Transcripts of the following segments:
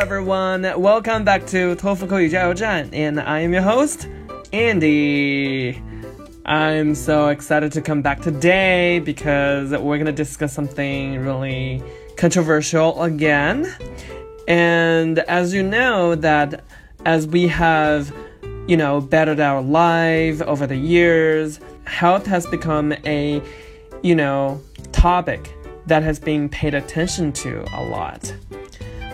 everyone. Welcome back to 托福口语加油站, and I am your host, Andy. I'm so excited to come back today because we're gonna discuss something really controversial again. And as you know, that as we have, you know, bettered our life over the years, health has become a, you know, topic that has been paid attention to a lot.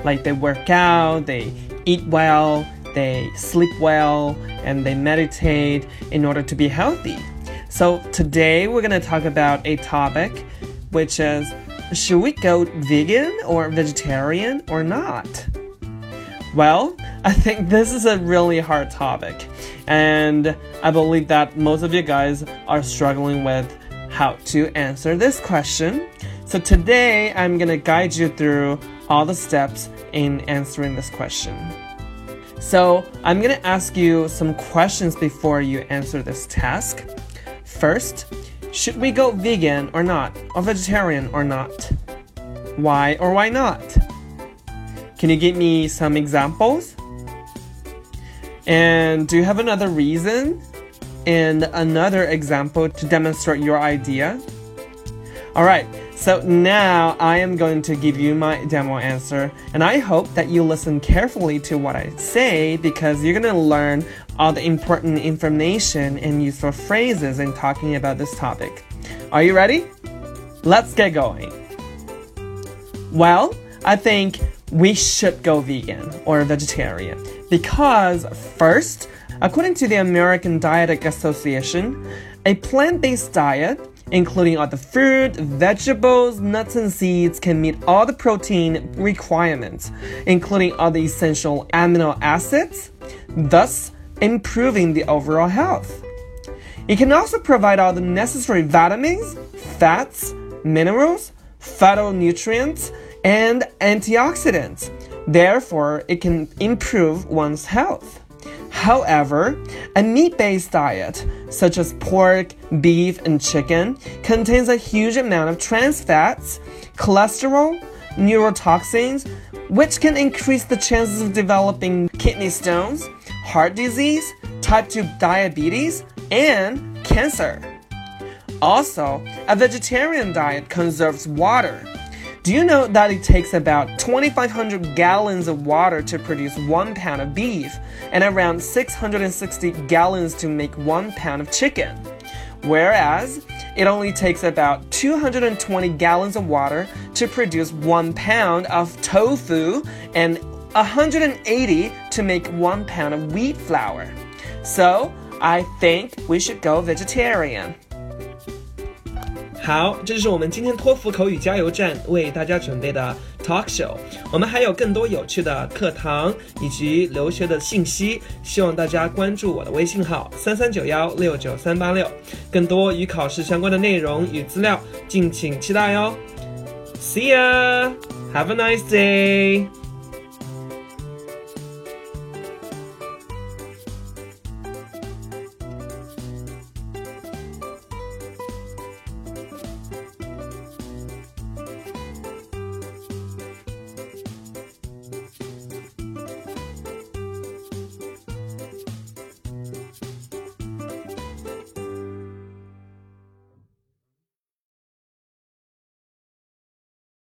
Like they work out, they eat well, they sleep well, and they meditate in order to be healthy. So today we're going to talk about a topic which is should we go vegan or vegetarian or not? Well, I think this is a really hard topic, and I believe that most of you guys are struggling with how to answer this question. So today I'm gonna guide you through all the steps in answering this question. So I'm gonna ask you some questions before you answer this task. First, should we go vegan or not, or vegetarian or not? Why or why not? Can you give me some examples? And do you have another reason and another example to demonstrate your idea? All right, so now I am going to give you my demo answer, and I hope that you listen carefully to what I say because you're going to learn all the important information and useful phrases in talking about this topic. Are you ready? Let's get going. Well, I think we should go vegan or vegetarian because, first, according to the American Dietetic Association, a plant based diet including all the fruit, vegetables, nuts, and seeds, can meet all the protein requirements, including all the essential amino acids, thus improving the overall health. It can also provide all the necessary vitamins, fats, minerals, phytonutrients, and antioxidants. Therefore, it can improve one's health. However, a meat based diet, such as pork, beef, and chicken, contains a huge amount of trans fats, cholesterol, neurotoxins, which can increase the chances of developing kidney stones, heart disease, type 2 diabetes, and cancer. Also, a vegetarian diet conserves water. Do you know that it takes about 2,500 gallons of water to produce one pound of beef and around 660 gallons to make one pound of chicken? Whereas it only takes about 220 gallons of water to produce one pound of tofu and 180 to make one pound of wheat flour. So I think we should go vegetarian. 好，这就是我们今天托福口语加油站为大家准备的 talk show。我们还有更多有趣的课堂以及留学的信息，希望大家关注我的微信号三三九幺六九三八六，更多与考试相关的内容与资料，敬请期待哟。See ya, have a nice day.